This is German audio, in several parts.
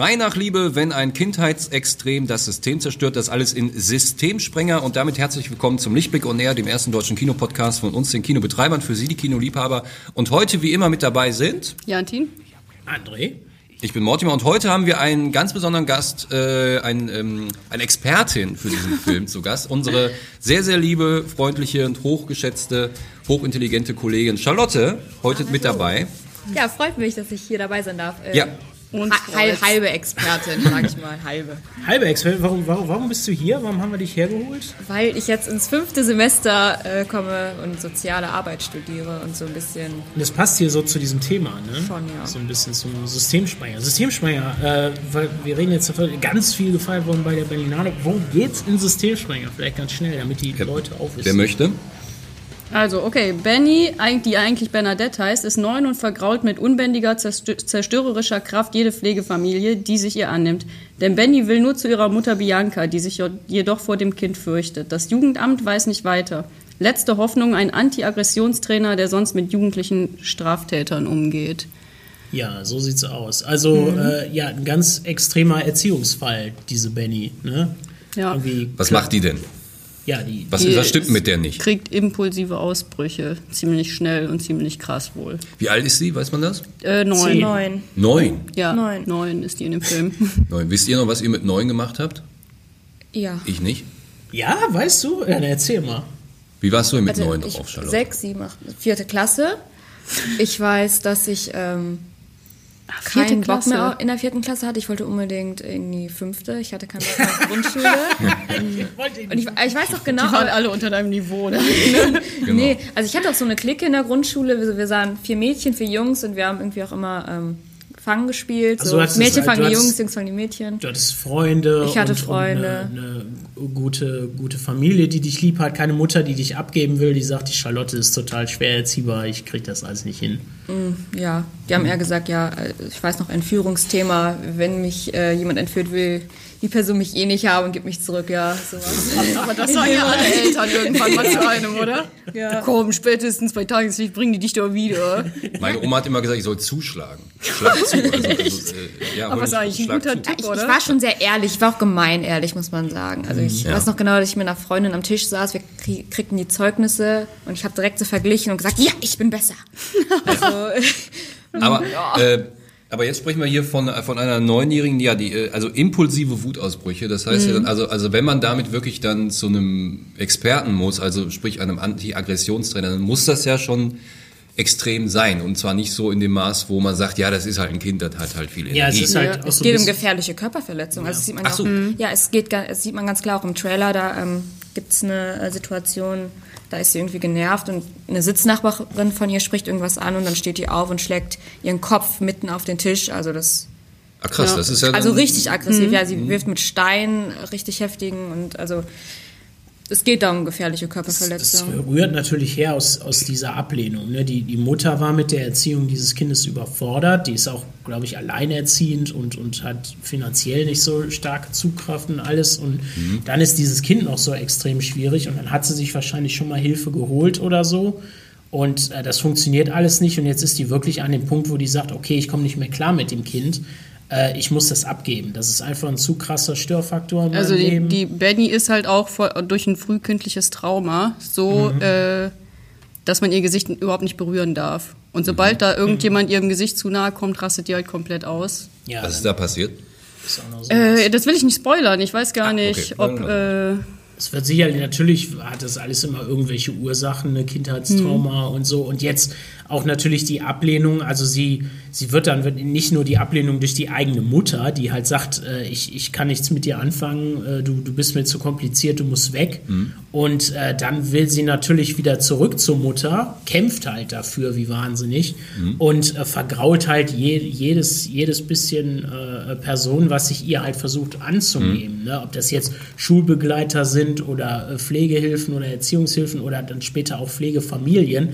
Schrei nach Liebe, wenn ein Kindheitsextrem das System zerstört, das alles in Systemsprenger. Und damit herzlich willkommen zum Lichtblick und näher, dem ersten deutschen Kinopodcast von uns, den Kinobetreibern, für Sie, die Kinoliebhaber. Und heute wie immer mit dabei sind... Jantin. André. Ich bin Mortimer und heute haben wir einen ganz besonderen Gast, äh, ein, ähm, eine Expertin für diesen Film zu Gast. Unsere sehr, sehr liebe, freundliche und hochgeschätzte, hochintelligente Kollegin Charlotte, heute mit dabei. Ja, freut mich, dass ich hier dabei sein darf. Äh, Ja, Und ha- hal- halbe Expertin, sag ich mal, halbe. Halbe Expert, warum, warum, warum bist du hier? Warum haben wir dich hergeholt? Weil ich jetzt ins fünfte Semester äh, komme und soziale Arbeit studiere und so ein bisschen. Und das passt hier so zu diesem Thema, ne? Schon, ja. So ein bisschen zum Systemspeicher. Systemspeicher, äh, weil wir reden jetzt davon, ganz viel gefeiert worden bei der Berlinale. Worum geht's in Systemspeicher? Vielleicht ganz schnell, damit die Leute auch wissen. wer möchte? Also, okay, Benny, die eigentlich Bernadette heißt, ist neun und vergrault mit unbändiger, zerstö- zerstörerischer Kraft jede Pflegefamilie, die sich ihr annimmt. Denn Benny will nur zu ihrer Mutter Bianca, die sich jedoch vor dem Kind fürchtet. Das Jugendamt weiß nicht weiter. Letzte Hoffnung, ein Anti-Aggressionstrainer, der sonst mit jugendlichen Straftätern umgeht. Ja, so sieht's aus. Also, Mhm. äh, ja, ein ganz extremer Erziehungsfall, diese Benny, ne? Ja. Irgendwie, Was macht die denn? Ja, die, Was, Die was stimmt ist- mit der nicht? Kriegt impulsive Ausbrüche, ziemlich schnell und ziemlich krass wohl. Wie alt ist sie, weiß man das? Äh, neun. Zehn. Neun. Neun. Ja, Neun. neun ist die in dem Film. Neun. Wisst ihr noch, was ihr mit neun gemacht habt? Ja. Ich nicht. ja, weißt du? Ja, dann erzähl mal. Wie warst du denn mit Also neun drauf, Charlotte? sechs, sieben, acht, vierte Klasse. Ich weiß, dass ich ähm, vierte keinen Bock Klasse. mehr in der vierten Klasse hatte. Ich wollte unbedingt in die fünfte. Ich hatte keinen Bock auf Grundschule. Und ich, ich weiß noch genau. Die waren alle unter deinem Niveau. Ne? Genau. Nee, also ich hatte auch so eine Clique in der Grundschule. Wir, wir sahen vier Mädchen, vier Jungs und wir haben irgendwie auch immer ähm, Fangen gespielt. Also So. du hattest- Mädchen du fangen die Jungs, Jungs fangen die Mädchen. Du hattest Freunde. Ich hatte und, Freunde. Und eine, eine gute, gute Familie, die dich lieb hat. Keine Mutter, die dich abgeben will. Die sagt, die Charlotte ist total schwer erziehbar. Ich krieg das alles nicht hin. Ja, die haben eher gesagt, ja, äh, ich weiß noch, Entführungsthema, wenn mich äh, jemand entführt will, die Person mich eh nicht haben und gibt mich zurück, ja, sowas. Aber das sagen ja alle Eltern irgendwann mal zu einem, oder? Ja. Komm, spätestens bei Tageslicht bringen die dich doch wieder. Meine Oma hat immer gesagt, ich soll zuschlagen. Schlag zu. Also, also, äh, ja, Aber ist eigentlich ein guter zu. Tipp, oder? ich war schon sehr ehrlich, ich war auch gemein ehrlich, muss man sagen. Also ich Ja. weiß noch genau, dass ich mit einer Freundin am Tisch saß, wir krie- kriegten die Zeugnisse und ich habe direkt so verglichen und gesagt, ja, ich bin besser. Also, Aber, äh, aber jetzt sprechen wir hier von, von einer Neunjährigen, ja, die, äh, also impulsive Wutausbrüche. Das heißt ja dann, also, also wenn man damit wirklich dann zu einem Experten muss, also sprich einem Anti-Aggressionstrainer, dann muss das ja schon extrem sein. Und zwar nicht so in dem Maß, wo man sagt, ja, das ist halt ein Kind, das hat halt viel Energie. Ja, es ist halt Ja, es so geht um gefährliche Körperverletzung. Also das sieht man Ach ja so. auch. Ja, es geht, es sieht man ganz klar auch im Trailer. Da ähm, gibt es eine äh, Situation, da ist sie irgendwie genervt und eine Sitznachbarin von ihr spricht irgendwas an und dann steht die auf und schlägt ihren Kopf mitten auf den Tisch. Also das, Ah, krass, das ist ja also richtig aggressiv. Ja, sie wirft mit Steinen richtig heftigen und also es geht da um gefährliche Das Körperverletzung. rührt natürlich her aus, aus dieser Ablehnung. Ne? Die, die Mutter war mit der Erziehung dieses Kindes überfordert. Die ist auch, glaube ich, alleinerziehend und, und hat finanziell nicht so starke Zugkraft und alles. Und dann ist dieses Kind noch so extrem schwierig. Und dann hat sie sich wahrscheinlich schon mal Hilfe geholt oder so. Und äh, das funktioniert alles nicht. Und jetzt ist die wirklich an dem Punkt, wo die sagt, okay, ich komme nicht mehr klar mit dem Kind. Äh, ich muss das abgeben. Das ist einfach ein zu krasser Störfaktor in Also die, die Benny ist halt auch vor, durch ein frühkindliches Trauma so, äh, dass man ihr Gesicht überhaupt nicht berühren darf. Und sobald da irgendjemand ihrem Gesicht zu nahe kommt, rastet die halt komplett aus. Was ja, das ist da passiert? ist so Äh, das will ich nicht spoilern. Ich weiß gar Ah, okay. nicht, Ja, ob. genau. Äh, Es wird sicherlich, natürlich hat das alles immer irgendwelche Ursachen, eine Kindheitstrauma und so. Und jetzt auch natürlich die Ablehnung. Also sie, sie wird dann nicht nur die Ablehnung durch die eigene Mutter, die halt sagt, äh, ich, ich kann nichts mit dir anfangen, äh, du, du bist mir zu kompliziert, du musst weg. Und äh, dann will sie natürlich wieder zurück zur Mutter, kämpft halt dafür wie wahnsinnig und äh, vergrault halt je, jedes, jedes bisschen äh, Person, was sich ihr halt versucht anzunehmen. Ne? Ob das jetzt Schulbegleiter sind oder äh, Pflegehilfen oder Erziehungshilfen oder dann später auch Pflegefamilien,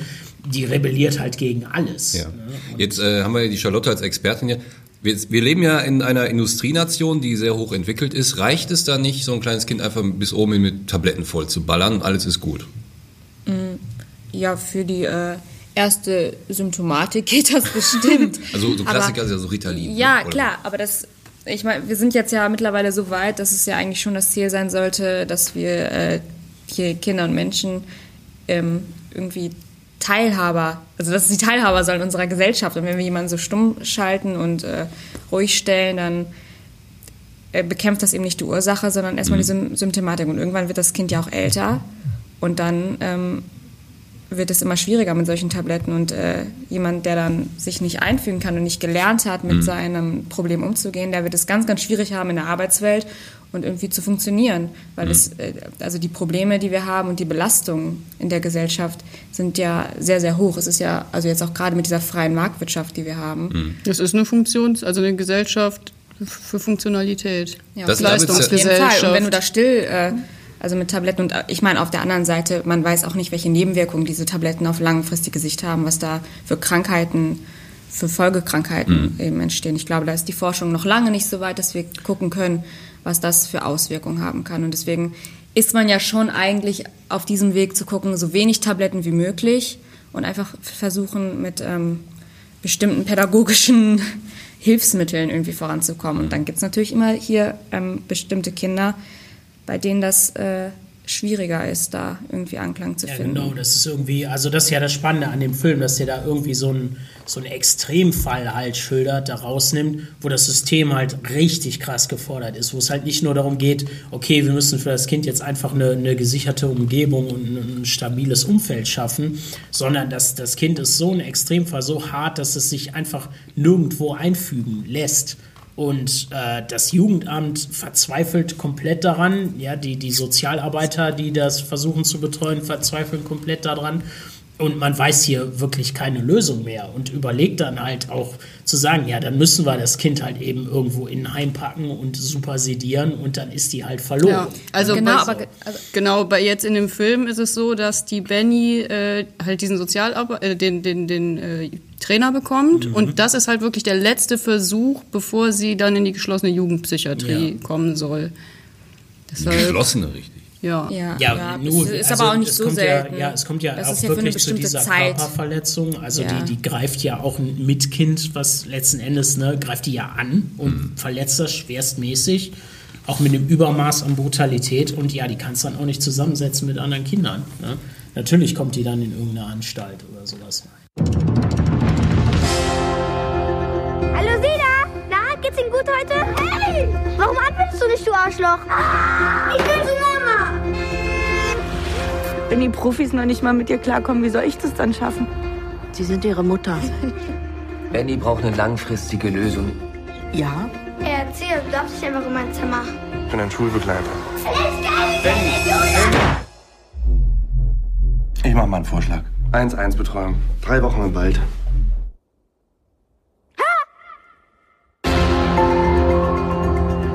die rebelliert halt gegen alles. Ja. Ne? Jetzt äh, haben wir ja die Charlotte als Expertin hier. Wir, wir leben ja in einer Industrienation, die sehr hoch entwickelt ist. Reicht es da nicht, so ein kleines Kind einfach bis oben hin mit Tabletten voll zu ballern und alles ist gut? Ja, für die äh, erste Symptomatik geht das bestimmt. Also so Aber- Klassiker ist ja so Ritalin. Ja, oder? klar, aber das ich meine, wir sind jetzt ja mittlerweile so weit, dass es ja eigentlich schon das Ziel sein sollte, dass wir äh, hier Kinder und Menschen ähm, irgendwie Teilhaber, also dass sie Teilhaber sollen unserer Gesellschaft. Und wenn wir jemanden so stumm schalten und äh, ruhig stellen, dann äh, bekämpft das eben nicht die Ursache, sondern erstmal die Symptomatik. Und irgendwann wird das Kind ja auch älter und dann ähm, wird es immer schwieriger mit solchen Tabletten und äh, jemand, der dann sich nicht einfügen kann und nicht gelernt hat, mit mhm. seinem Problem umzugehen, der wird es ganz, ganz schwierig haben in der Arbeitswelt und irgendwie zu funktionieren, weil mhm. es äh, also die Probleme, die wir haben und die Belastungen in der Gesellschaft sind ja sehr, sehr hoch. Es ist ja also jetzt auch gerade mit dieser freien Marktwirtschaft, die wir haben. Das ist eine Funktion, also eine Gesellschaft für Funktionalität, ja, das Leistungsgesellschaft. Und wenn du da still äh, also mit Tabletten. Und ich meine, auf der anderen Seite, man weiß auch nicht, welche Nebenwirkungen diese Tabletten auf langfristige Sicht haben, was da für Krankheiten, für Folgekrankheiten mhm. eben entstehen. Ich glaube, da ist die Forschung noch lange nicht so weit, dass wir gucken können, was das für Auswirkungen haben kann. Und deswegen ist man ja schon eigentlich auf diesem Weg zu gucken, so wenig Tabletten wie möglich und einfach versuchen, mit ähm, bestimmten pädagogischen Hilfsmitteln irgendwie voranzukommen. Und dann gibt es natürlich immer hier ähm, bestimmte Kinder, bei denen das äh, schwieriger ist, da irgendwie Anklang zu ja, finden. Genau, das ist irgendwie, also das ist ja das Spannende an dem Film, dass der da irgendwie so einen so einen Extremfall halt schildert, da rausnimmt, wo das System halt richtig krass gefordert ist, wo es halt nicht nur darum geht, okay, wir müssen für das Kind jetzt einfach eine, eine gesicherte Umgebung und ein, ein stabiles Umfeld schaffen, sondern dass das Kind ist so ein Extremfall, so hart, dass es sich einfach nirgendwo einfügen lässt. Und äh, das Jugendamt verzweifelt komplett daran. Ja, die, die Sozialarbeiter, die das versuchen zu betreuen, verzweifeln komplett daran. Und man weiß hier wirklich keine Lösung mehr und überlegt dann halt auch zu sagen, ja, dann müssen wir das Kind halt eben irgendwo in ein Heim packen und super sedieren und dann ist die halt verloren. Ja, also genau, bei, aber, also genau, bei jetzt in dem Film ist es so, dass die Benny äh, halt diesen Sozialarbeiter, äh, den, den, den äh, Trainer bekommt mhm. und das ist halt wirklich der letzte Versuch, bevor sie dann in die geschlossene Jugendpsychiatrie ja. kommen soll. Deshalb, geschlossene, richtig. Ja, ja, ja, ja nur, ist also aber auch nicht so selten. Ja, ja, es kommt ja das auch ja wirklich zu dieser Zeit. Körperverletzung. Also ja. die, die greift ja auch ein Mitkind, was letzten Endes, ne, greift die ja an und mhm. verletzt das schwerstmäßig. Auch mit dem Übermaß an Brutalität. Und ja, die kannst dann auch nicht zusammensetzen mit anderen Kindern. Ne? Natürlich kommt die dann in irgendeine Anstalt oder sowas. Hallo Sina! Na, geht's Ihnen gut heute? Hey! Warum antwortest du nicht, du Arschloch? Ich will Mama! Wenn die Profis noch nicht mal mit dir klarkommen, wie soll ich das dann schaffen? Sie sind ihre Mutter. Benny braucht eine langfristige Lösung. Ja? Er erzählt, du darfst nicht einfach in mein Zimmer. Ich bin ein Schulbegleiter. Benny! Ich mach mal einen Vorschlag. 1-1-Betreuung. Drei Wochen im Wald.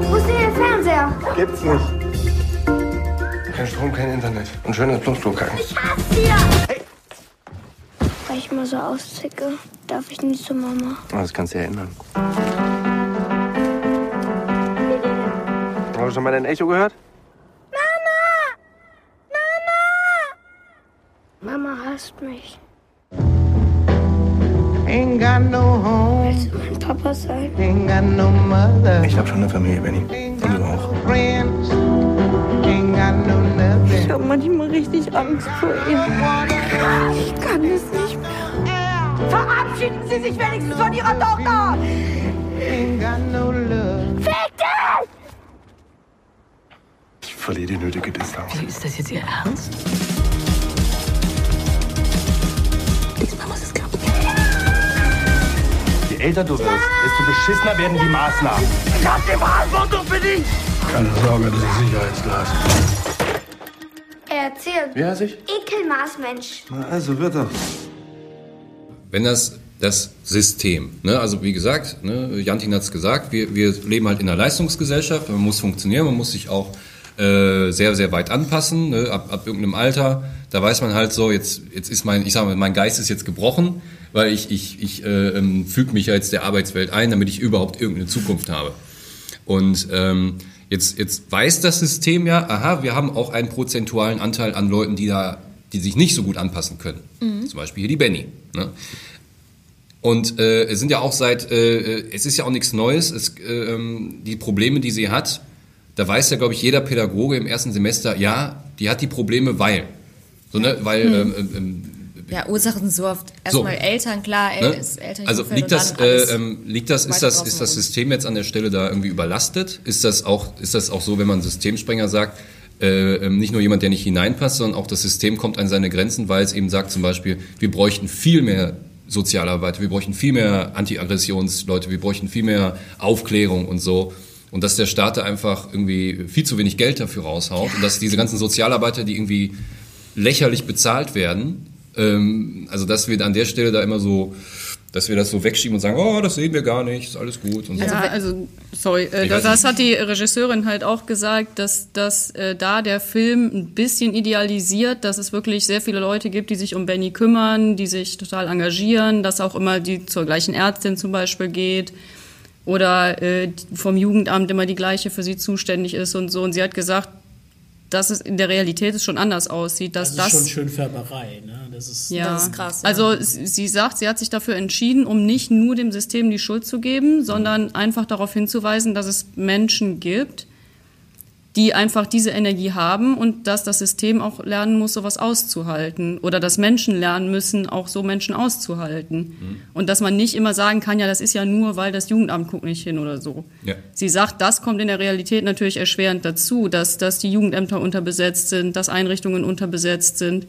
Wo ist denn der Fernseher? Gibt's nicht. Kein Internet. Und schönes Plumpsklo kacken. Ich hasse dir! Hey! Weil ich mal so auszicke, darf ich nicht zu Mama. Das kannst du ja ändern. Hast du schon mal dein Echo gehört? Mama hasst mich. Ain't got no home. Willst du mein Papa sein? Ain't got no mother. Ich hab schon eine Familie, Benny. Und du auch. Manchmal richtig Angst vor ihm. Ich kann es nicht mehr. Verabschieden Sie sich wenigstens von Ihrer Tochter! Fick dich! Ich verliere die nötige Distanz. Wie ist das jetzt Ihr Ernst? Diesmal muss es klappen. Je älter du wirst, desto beschissener werden die Maßnahmen. Ich hab die Verantwortung für dich! Keine Sorge, das ist Sicherheitsglas. Er erzählt. Wie heißt ich? Ekelmaßmensch. Na, also wird er. wenn das das System, ne, also wie gesagt, ne, Jantin hat es gesagt, wir, wir leben halt in einer Leistungsgesellschaft, man muss funktionieren, man muss sich auch äh, sehr, sehr weit anpassen, ne, ab, ab irgendeinem Alter, da weiß man halt so, jetzt, jetzt ist mein, ich sag mal, mein Geist ist jetzt gebrochen, weil ich, ich, ich äh, ähm, füge mich ja jetzt der Arbeitswelt ein, damit ich überhaupt irgendeine Zukunft habe. Und ähm, jetzt, jetzt weiß das System ja, aha, wir haben auch einen prozentualen Anteil an Leuten, die da, die sich nicht so gut anpassen können. Zum Beispiel hier die Benny. Ne? Und äh, es sind ja auch seit, äh, es ist ja auch nichts Neues. Es, äh, ähm, die Probleme, die sie hat, da weiß ja, glaube ich, jeder Pädagoge im ersten Semester, ja, die hat die Probleme, weil. So, ne? Weil Hm. ähm, ähm, Ja, Ursachen sind so oft So. erstmal Eltern, klar, El Ne? Eltern Also liegt das, äh, ähm, liegt das, ist das, ist das System jetzt an der Stelle da irgendwie überlastet? Ist das auch, ist das auch so, wenn man Systemsprenger sagt, äh, ähm, nicht nur jemand, der nicht hineinpasst, sondern auch das System kommt an seine Grenzen, weil es eben sagt zum Beispiel, wir bräuchten viel mehr Sozialarbeiter, wir bräuchten viel mehr Anti-Aggressionsleute, wir bräuchten viel mehr Aufklärung und so. Und dass der Staat da einfach irgendwie viel zu wenig Geld dafür raushaut und dass diese ganzen Sozialarbeiter, die irgendwie lächerlich bezahlt werden, ähm, also dass wir an der Stelle da immer so, dass wir das so wegschieben und sagen, oh, das sehen wir gar nicht, ist alles gut und so. Ja, also, sorry, äh, das hat die Regisseurin halt auch gesagt, dass, dass äh, da der Film ein bisschen idealisiert, dass es wirklich sehr viele Leute gibt, die sich um Benny kümmern, die sich total engagieren, dass auch immer die zur gleichen Ärztin zum Beispiel geht oder äh, vom Jugendamt immer die gleiche für sie zuständig ist und so. Und sie hat gesagt, dass es in der Realität es schon anders aussieht, dass Das ist das, schon Schönfärberei, ne? Das ist, ja, Das ist krass, ja. Also sie sie sagt, sie hat sich dafür entschieden, um nicht nur dem System die Schuld zu geben, sondern einfach darauf hinzuweisen, dass es Menschen gibt, die einfach diese Energie haben und dass das System auch lernen muss, sowas auszuhalten oder dass Menschen lernen müssen, auch so Menschen auszuhalten und dass man nicht immer sagen kann, ja, das ist ja nur, weil das Jugendamt guckt nicht hin oder so. Ja. Sie sagt, das kommt in der Realität natürlich erschwerend dazu, dass, dass die Jugendämter unterbesetzt sind, dass Einrichtungen unterbesetzt sind,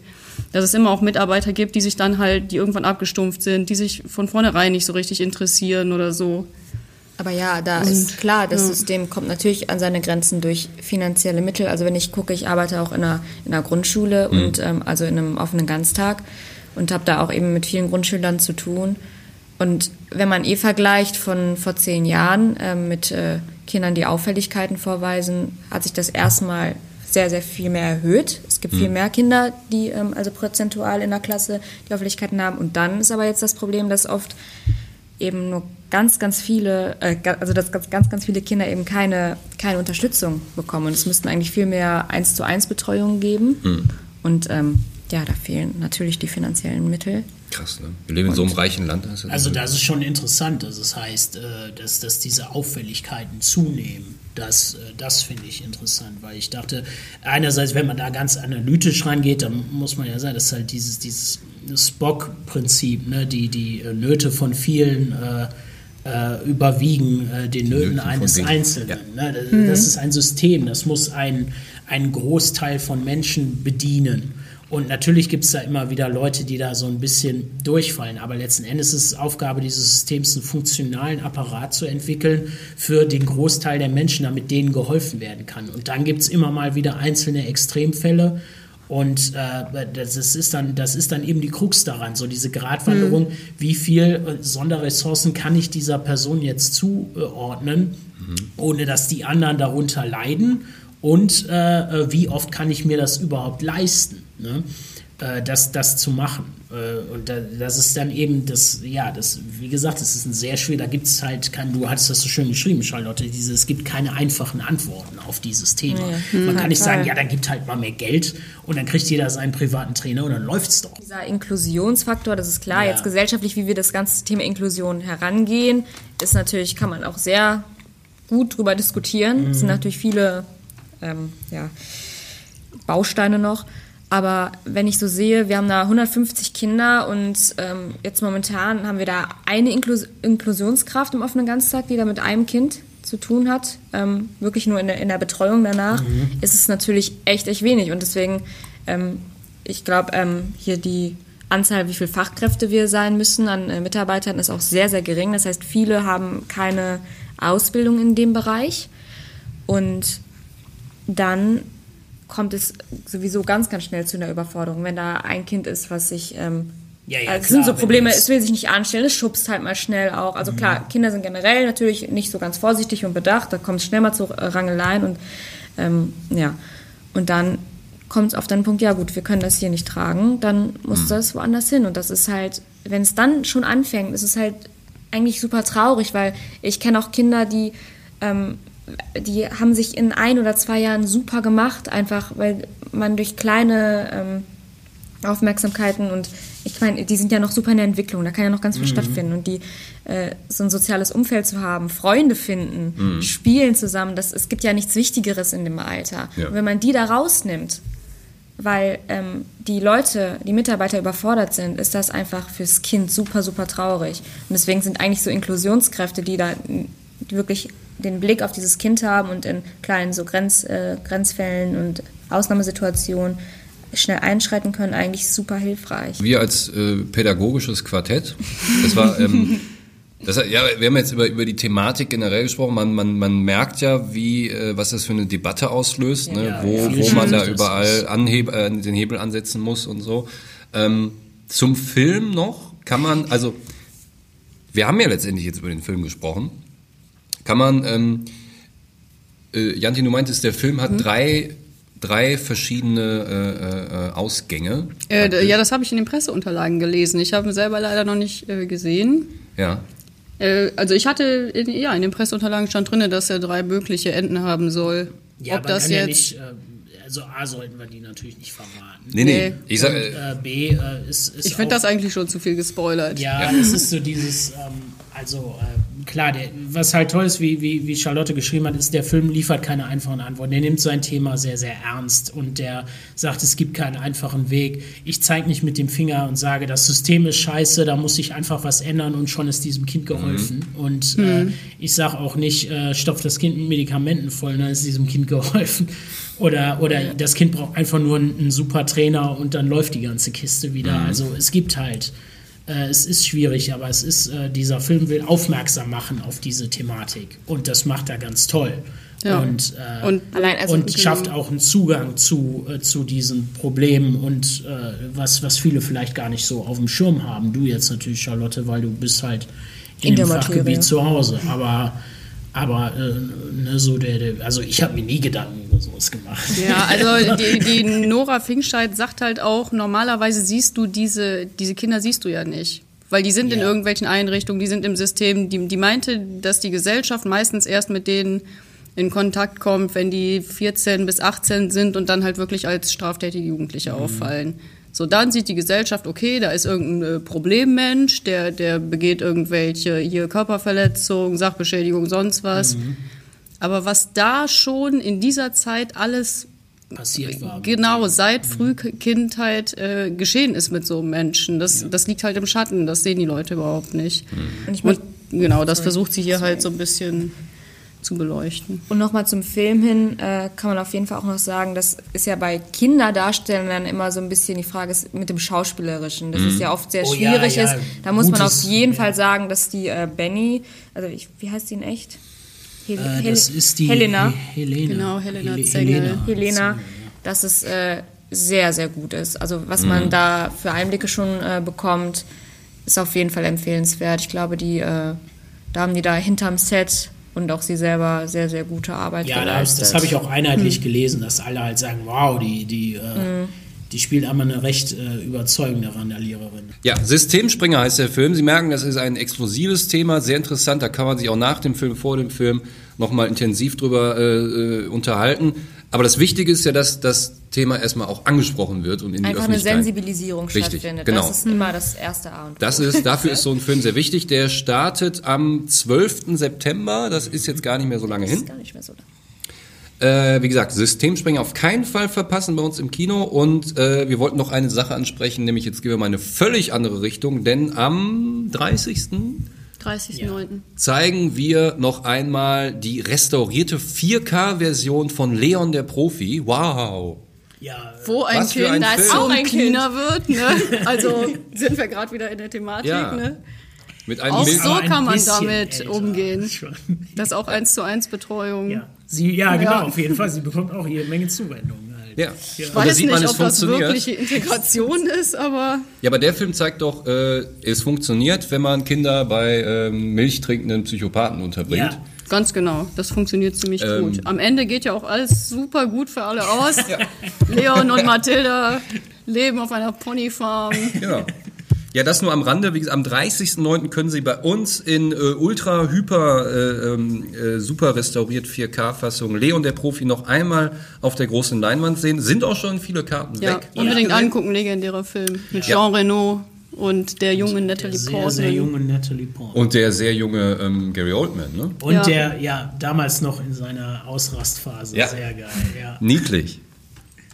dass es immer auch Mitarbeiter gibt, die sich dann halt, die irgendwann abgestumpft sind, die sich von vornherein nicht so richtig interessieren oder so. Aber ja, da ist klar, das System kommt natürlich an seine Grenzen durch finanzielle Mittel. Also wenn ich gucke, ich arbeite auch in einer, in einer Grundschule und ähm, also in einem offenen Ganztag und habe da auch eben mit vielen Grundschülern zu tun. Und wenn man eh vergleicht von vor zehn Jahren ähm, mit äh, Kindern, die Auffälligkeiten vorweisen, hat sich das erstmal sehr, sehr viel mehr erhöht. Es gibt viel mehr Kinder, die ähm, also prozentual in der Klasse die Auffälligkeiten haben. Und dann ist aber jetzt das Problem, dass oft eben nur ganz, ganz viele, äh, also dass ganz, ganz, ganz viele Kinder eben keine, keine Unterstützung bekommen. Und es müssten eigentlich viel mehr eins zu eins Betreuung geben. Und ähm, ja, da fehlen natürlich die finanziellen Mittel. Krass, ne? Wir leben in so einem reichen Land. Also so- das ist schon interessant. Also das heißt, äh, dass, dass diese Auffälligkeiten zunehmen. Das, äh, das finde ich interessant, weil ich dachte, einerseits, wenn man da ganz analytisch rangeht, dann muss man ja sagen, das ist halt dieses, dieses Spock-Prinzip, ne? die, die äh, Nöte von vielen äh, äh, überwiegen äh, den Nöten Nöte von eines. Einzelnen. Ne? Das, das ist ein System, das muss ein, einen Großteil von Menschen bedienen. Und natürlich gibt es da immer wieder Leute, die da so ein bisschen durchfallen. Aber letzten Endes ist es Aufgabe dieses Systems, einen funktionalen Apparat zu entwickeln für den Großteil der Menschen, damit denen geholfen werden kann. Und dann gibt es immer mal wieder einzelne Extremfälle. Und äh, das, ist- dann, das ist dann eben die Krux daran, so diese Gratwanderung, wie viel äh, Sonderressourcen kann ich dieser Person jetzt zuordnen, ohne dass die anderen darunter leiden und äh, äh, wie oft kann ich mir das überhaupt leisten, ne? äh, das, das zu machen. Äh, und da, das ist dann eben das, ja, das, wie gesagt, das ist ein sehr schwer, da gibt es halt kein, du hattest das so schön geschrieben, Charlotte, diese, es gibt keine einfachen Antworten auf dieses Thema. Nee. Man kann nicht Total. sagen, ja, dann gibt halt mal mehr Geld und dann kriegt jeder seinen privaten Trainer und dann läuft's doch. Dieser Inklusionsfaktor, das ist klar, Ja. jetzt gesellschaftlich, wie wir das ganze Thema Inklusion herangehen, ist natürlich, kann man auch sehr gut drüber diskutieren. Es sind natürlich viele ähm, ja, Bausteine noch. Aber wenn ich so sehe, wir haben da 150 Kinder und ähm, jetzt momentan haben wir da eine Inklus Inklusionskraft im offenen Ganztag, die da mit einem Kind zu tun hat, ähm, wirklich nur in der, in der Betreuung danach, ist es natürlich echt, echt wenig. Und deswegen, ähm, ich glaube, ähm, hier die Anzahl, wie viele Fachkräfte wir sein müssen an äh, Mitarbeitern, ist auch sehr, sehr gering. Das heißt, viele haben keine Ausbildung in dem Bereich. Und dann kommt es sowieso ganz, ganz schnell zu einer Überforderung, wenn da ein Kind ist, was sich. Ähm, Ja, ja, also sind so Probleme, es will sich nicht anstellen, es schubst halt mal schnell auch. Also klar, Kinder sind generell natürlich nicht so ganz vorsichtig und bedacht, da kommt es schnell mal zu Rangeleien und ähm, ja. Und dann kommt es auf den Punkt, ja gut, wir können das hier nicht tragen, dann muss das woanders hin. Und das ist halt, wenn es dann schon anfängt, ist es halt eigentlich super traurig, weil ich kenne auch Kinder, die ähm, die haben sich in ein oder zwei Jahren super gemacht, einfach weil man durch kleine ähm, Aufmerksamkeiten und ich meine, die sind ja noch super in der Entwicklung, da kann ja noch ganz viel Mhm. stattfinden. Und die äh, so ein soziales Umfeld zu haben, Freunde finden, Mhm. spielen zusammen, das, es gibt ja nichts Wichtigeres in dem Alter. Ja. Und wenn man die da rausnimmt, weil ähm, die Leute, die Mitarbeiter überfordert sind, ist das einfach fürs Kind super, super traurig. Und deswegen sind eigentlich so Inklusionskräfte, die da wirklich den Blick auf dieses Kind haben und in kleinen so Grenz, äh, Grenzfällen und Ausnahmesituationen schnell einschreiten können, eigentlich super hilfreich. Wir als äh, pädagogisches Quartett, das war, ähm, das, ja, wir haben jetzt über, über die Thematik generell gesprochen. Man, man, man merkt ja, wie, äh, was das für eine Debatte auslöst, ne? Ja, wo, ja, wo man da überall anheb, äh, den Hebel ansetzen muss und so. Ähm, zum Film noch kann man, also wir haben ja letztendlich jetzt über den Film gesprochen. Kann man, ähm, äh, Janti, du meintest, der Film hat drei, drei verschiedene äh, äh, Ausgänge. Äh, ja, das habe ich in den Presseunterlagen gelesen. Ich habe ihn selber leider noch nicht äh, gesehen. Ja. Äh, also ich hatte, in, ja, in den Presseunterlagen stand drin, dass er drei mögliche Enden haben soll. Ja, Ob aber das kann ja jetzt... nicht, äh, also A sollten wir die natürlich nicht verraten. Nee, nee. Ich sag, Und, B äh, ist, ist ich finde das eigentlich schon zu viel gespoilert. Ja, es ist so dieses, ähm, also äh, klar, der, was halt toll ist, wie, wie, wie Charlotte geschrieben hat, ist, der Film liefert keine einfachen Antworten. Der nimmt sein Thema sehr, sehr ernst und der sagt, es gibt keinen einfachen Weg. Ich zeige nicht mit dem Finger und sage, das System ist scheiße, da muss sich einfach was ändern und schon ist diesem Kind geholfen. Und äh, Mhm. ich sage auch nicht, äh, stopft das Kind mit Medikamenten voll, dann ist diesem Kind geholfen. Oder, oder das Kind braucht einfach nur einen, einen super Trainer und dann läuft die ganze Kiste wieder. Mhm. Also es gibt halt äh, es ist schwierig, aber es ist, äh, dieser Film will aufmerksam machen auf diese Thematik. Und das macht er ganz toll. Ja. Und, äh, Und Allein, also und schafft auch einen Zugang zu, äh, zu diesen Problemen und äh, was, was viele vielleicht gar nicht so auf dem Schirm haben. Du jetzt natürlich, Charlotte, weil du bist halt in, In dem. Fachgebiet zu Hause. Aber, aber äh, ne, so der, der, also ich habe mir nie Gedanken sowas gemacht. Ja, also die, die Nora Finkscheid sagt halt auch, normalerweise siehst du diese, diese Kinder siehst du ja nicht. Weil die sind in Ja. irgendwelchen Einrichtungen, die sind im System. Die, die meinte, dass die Gesellschaft meistens erst mit denen in Kontakt kommt, wenn die 14 bis 18 sind und dann halt wirklich als straftätige Jugendliche auffallen. So, dann sieht die Gesellschaft, okay, da ist irgendein äh, Problemmensch, der, der begeht irgendwelche hier Körperverletzungen, Sachbeschädigung, sonst was. Aber was da schon in dieser Zeit alles Passiert war. genau seit Frühkindheit äh, geschehen ist mit so einem Menschen, das, das liegt halt im Schatten, das sehen die Leute überhaupt nicht. Und ich Und möcht- genau, das versucht sie hier halt so ein bisschen zu beleuchten. Und nochmal zum Film hin äh, kann man auf jeden Fall auch noch sagen, das ist ja bei Kinderdarstellern immer so ein bisschen die Frage ist mit dem Schauspielerischen. Das ist ja oft sehr Oh ja, schwierig. ja, ist. Da muss man auf jeden ja. Fall sagen, dass die äh, Benny, also ich, wie heißt sie in echt? Hel Äh, Hel- das ist die Helena. Helena. Genau, Helena Hel- Zengel. Helena. Helena, dass es äh, sehr, sehr gut ist. Also was man da für Einblicke schon äh, bekommt, ist auf jeden Fall empfehlenswert. Ich glaube, die, äh, da haben die da hinterm Set und auch sie selber sehr, sehr gute Arbeit Ja, das, geleistet. das habe ich auch einheitlich Hm. gelesen, dass alle halt sagen, wow, die, die, äh, die spielt einmal eine recht äh, überzeugende Randaliererin. Ja, Systemspringer heißt der Film. Sie merken, das ist ein exklusives Thema, sehr interessant. Da kann man sich auch nach dem Film, vor dem Film nochmal intensiv drüber äh, äh, unterhalten. Aber das Wichtige ist ja, dass das Thema erstmal auch angesprochen wird und in die Einfach eine Öffentlichkeit. Sensibilisierung Richtig, stattfindet. genau. Das ist immer das erste A und O. Das ist, dafür ist so ein Film sehr wichtig. Der startet am 12. September. Das ist jetzt gar nicht mehr so lange Das ist hin. gar nicht mehr so lang. Äh, wie gesagt, Systemspringer auf keinen Fall verpassen bei uns im Kino. Und äh, wir wollten noch eine Sache ansprechen, nämlich jetzt gehen wir mal in eine völlig andere Richtung. Denn am 30. 30.09. zeigen wir noch einmal die restaurierte 4K-Version von Leon der Profi. Wow! Ja, Wo ein Kind ein Auch ein Cleaner wird, ne? Also sind wir gerade wieder in der Thematik, Ja. ne? Mit einem Auch Bild. so kann man damit älter umgehen. Das ist auch eins zu eins Betreuung. Ja, sie, ja, genau, Ja. auf jeden Fall. Sie bekommt auch jede Menge Zuwendungen. Halt. Ja. Ich Und da weiß sieht man, nicht, es ob das funktioniert. wirkliche Integration ist, aber Ja, aber der Film zeigt doch, äh, es funktioniert, wenn man Kinder bei ähm, milchtrinkenden Psychopathen unterbringt. Ja. ganz genau, das funktioniert ziemlich Ähm. gut. Am Ende geht ja auch alles super gut für alle aus. Leon und Mathilda leben auf einer Ponyfarm. Genau. Ja, das nur am Rande. Wie gesagt, am 30.09. können Sie bei uns in äh, ultra, hyper, äh, ähm, äh, super restauriert 4K-Fassung Leon der Profi noch einmal auf der großen Leinwand sehen. Sind auch schon viele Karten Ja, weg. unbedingt Ja. angucken, legendärer Film. Mit Ja. Jean Reno, Und der junge Natalie Sehr, Portman. sehr junge Natalie Portman. Und der sehr junge ähm, Gary Oldman, ne? Und Ja. der, ja, damals noch in seiner Ausrastphase. Ja. Sehr geil, ja. Niedlich.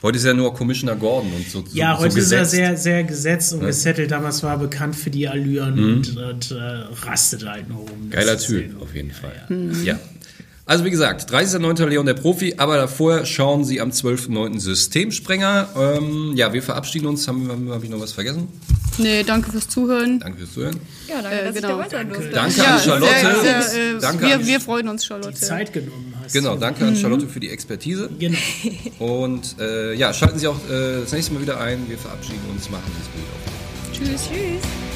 Heute ist er nur Commissioner Gordon und so, so Ja, so heute ist er sehr, sehr gesetzt und Ja. gesettelt. Damals war er bekannt für die Allüren Mhm. und, und äh, rastet halt nur rum. Geiler Typ, auf jeden Fall. Mhm. Ja. Also wie gesagt, 30.09. Leon der Profi, aber davor schauen Sie am 12.09. Systemsprenger. Ähm, ja, wir verabschieden uns. Haben, haben, habe ich noch was vergessen? Nee, danke fürs Zuhören. Danke fürs Zuhören. Ja, danke, Äh, dass genau. ich dabei sein durfte. Danke Ja, an Charlotte. Sehr, sehr, äh, danke wir, an, wir freuen uns, Charlotte. Zeit genommen hast. genau, danke an Mhm. Charlotte für die Expertise. Genau. Und äh, ja, schalten Sie auch äh, das nächste Mal wieder ein. Wir verabschieden uns, machen Sie es gut. Tschüss. Tschüss.